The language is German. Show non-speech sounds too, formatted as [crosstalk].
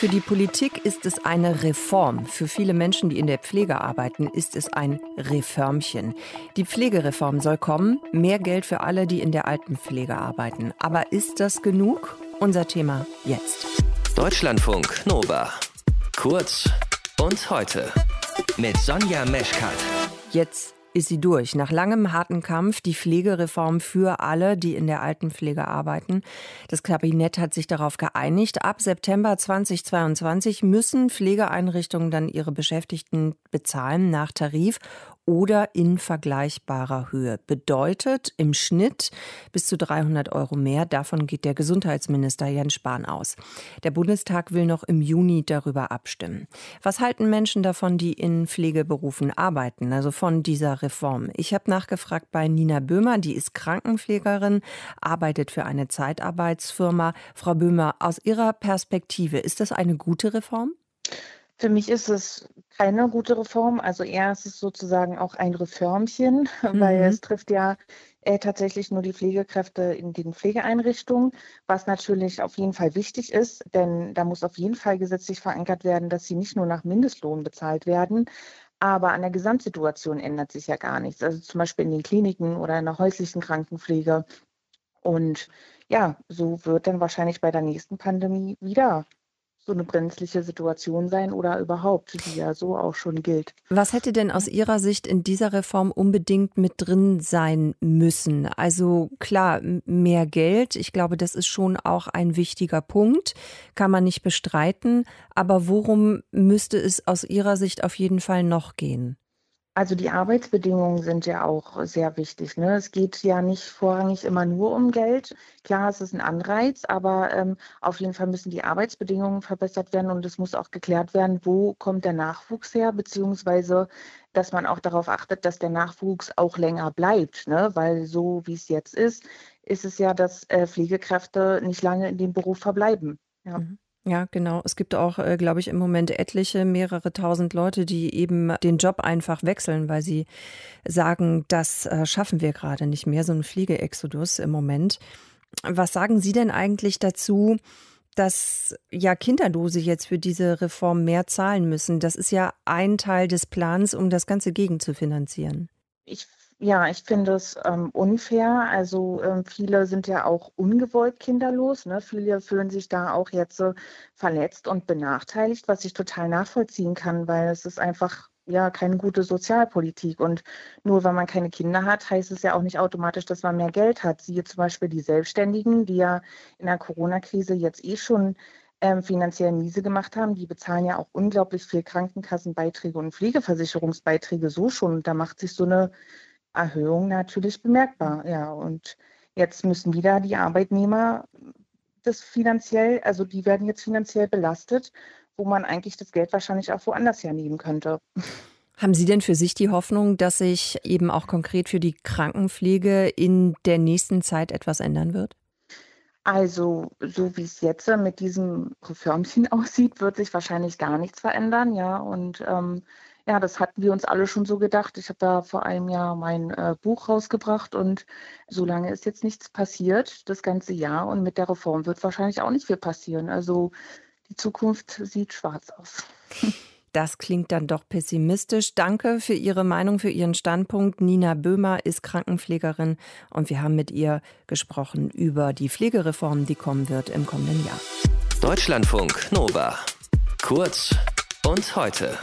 Für die Politik ist es eine Reform. Für viele Menschen, die in der Pflege arbeiten, ist es ein Reformchen. Die Pflegereform soll kommen. Mehr Geld für alle, die in der Altenpflege arbeiten. Aber ist das genug? Unser Thema jetzt. Deutschlandfunk Nova. Kurz und heute. Mit Sonja Meschkat. Jetzt ist sie durch. Nach langem harten Kampf die Pflegereform für alle, die in der Altenpflege arbeiten. Das Kabinett hat sich darauf geeinigt. Ab September 2022 müssen Pflegeeinrichtungen dann ihre Beschäftigten bezahlen nach Tarif oder in vergleichbarer Höhe. Bedeutet im Schnitt bis zu 300 Euro mehr. Davon geht der Gesundheitsminister Jens Spahn aus. Der Bundestag will noch im Juni darüber abstimmen. Was halten Menschen davon, die in Pflegeberufen arbeiten, also von dieser Reform? Ich habe nachgefragt bei Nina Böhmer, die ist Krankenpflegerin, arbeitet für eine Zeitarbeitsfirma. Frau Böhmer, aus Ihrer Perspektive, ist das eine gute Reform? Für mich ist es keine gute Reform. Also eher ist es sozusagen auch ein Reformchen, [laughs] mhm. weil es trifft ja äh, tatsächlich nur die Pflegekräfte in den Pflegeeinrichtungen, was natürlich auf jeden Fall wichtig ist, denn da muss auf jeden Fall gesetzlich verankert werden, dass sie nicht nur nach Mindestlohn bezahlt werden, aber an der Gesamtsituation ändert sich ja gar nichts. Also zum Beispiel in den Kliniken oder in der häuslichen Krankenpflege. Und ja, so wird dann wahrscheinlich bei der nächsten Pandemie wieder so eine brenzliche Situation sein oder überhaupt, die ja so auch schon gilt. Was hätte denn aus Ihrer Sicht in dieser Reform unbedingt mit drin sein müssen? Also klar, mehr Geld, ich glaube, das ist schon auch ein wichtiger Punkt, kann man nicht bestreiten, aber worum müsste es aus Ihrer Sicht auf jeden Fall noch gehen? Also die Arbeitsbedingungen sind ja auch sehr wichtig. Ne? Es geht ja nicht vorrangig immer nur um Geld. Klar, es ist ein Anreiz, aber ähm, auf jeden Fall müssen die Arbeitsbedingungen verbessert werden und es muss auch geklärt werden, wo kommt der Nachwuchs her, beziehungsweise dass man auch darauf achtet, dass der Nachwuchs auch länger bleibt. Ne? Weil so wie es jetzt ist, ist es ja, dass äh, Pflegekräfte nicht lange in dem Beruf verbleiben. Ja. Mhm. Ja, genau. Es gibt auch, äh, glaube ich, im Moment etliche, mehrere tausend Leute, die eben den Job einfach wechseln, weil sie sagen, das äh, schaffen wir gerade nicht mehr, so ein Fliegeexodus im Moment. Was sagen Sie denn eigentlich dazu, dass ja Kinderlose jetzt für diese Reform mehr zahlen müssen? Das ist ja ein Teil des Plans, um das Ganze gegenzufinanzieren. Ich ja, ich finde es ähm, unfair. Also ähm, viele sind ja auch ungewollt kinderlos. Ne? Viele fühlen sich da auch jetzt äh, verletzt und benachteiligt, was ich total nachvollziehen kann, weil es ist einfach ja keine gute Sozialpolitik. Und nur weil man keine Kinder hat, heißt es ja auch nicht automatisch, dass man mehr Geld hat. Siehe zum Beispiel die Selbstständigen, die ja in der Corona-Krise jetzt eh schon ähm, finanziell miese gemacht haben. Die bezahlen ja auch unglaublich viel Krankenkassenbeiträge und Pflegeversicherungsbeiträge so schon. Da macht sich so eine Erhöhung natürlich bemerkbar. Ja, und jetzt müssen wieder die Arbeitnehmer das finanziell, also die werden jetzt finanziell belastet, wo man eigentlich das Geld wahrscheinlich auch woanders hernehmen könnte. Haben Sie denn für sich die Hoffnung, dass sich eben auch konkret für die Krankenpflege in der nächsten Zeit etwas ändern wird? Also, so wie es jetzt mit diesem Reformchen [laughs] aussieht, wird sich wahrscheinlich gar nichts verändern, ja. Und ähm, ja, das hatten wir uns alle schon so gedacht. Ich habe da vor einem Jahr mein äh, Buch rausgebracht und so lange ist jetzt nichts passiert, das ganze Jahr. Und mit der Reform wird wahrscheinlich auch nicht viel passieren. Also die Zukunft sieht schwarz aus. [laughs] Das klingt dann doch pessimistisch. Danke für Ihre Meinung, für Ihren Standpunkt. Nina Böhmer ist Krankenpflegerin und wir haben mit ihr gesprochen über die Pflegereform, die kommen wird im kommenden Jahr. Deutschlandfunk Nova. Kurz und heute.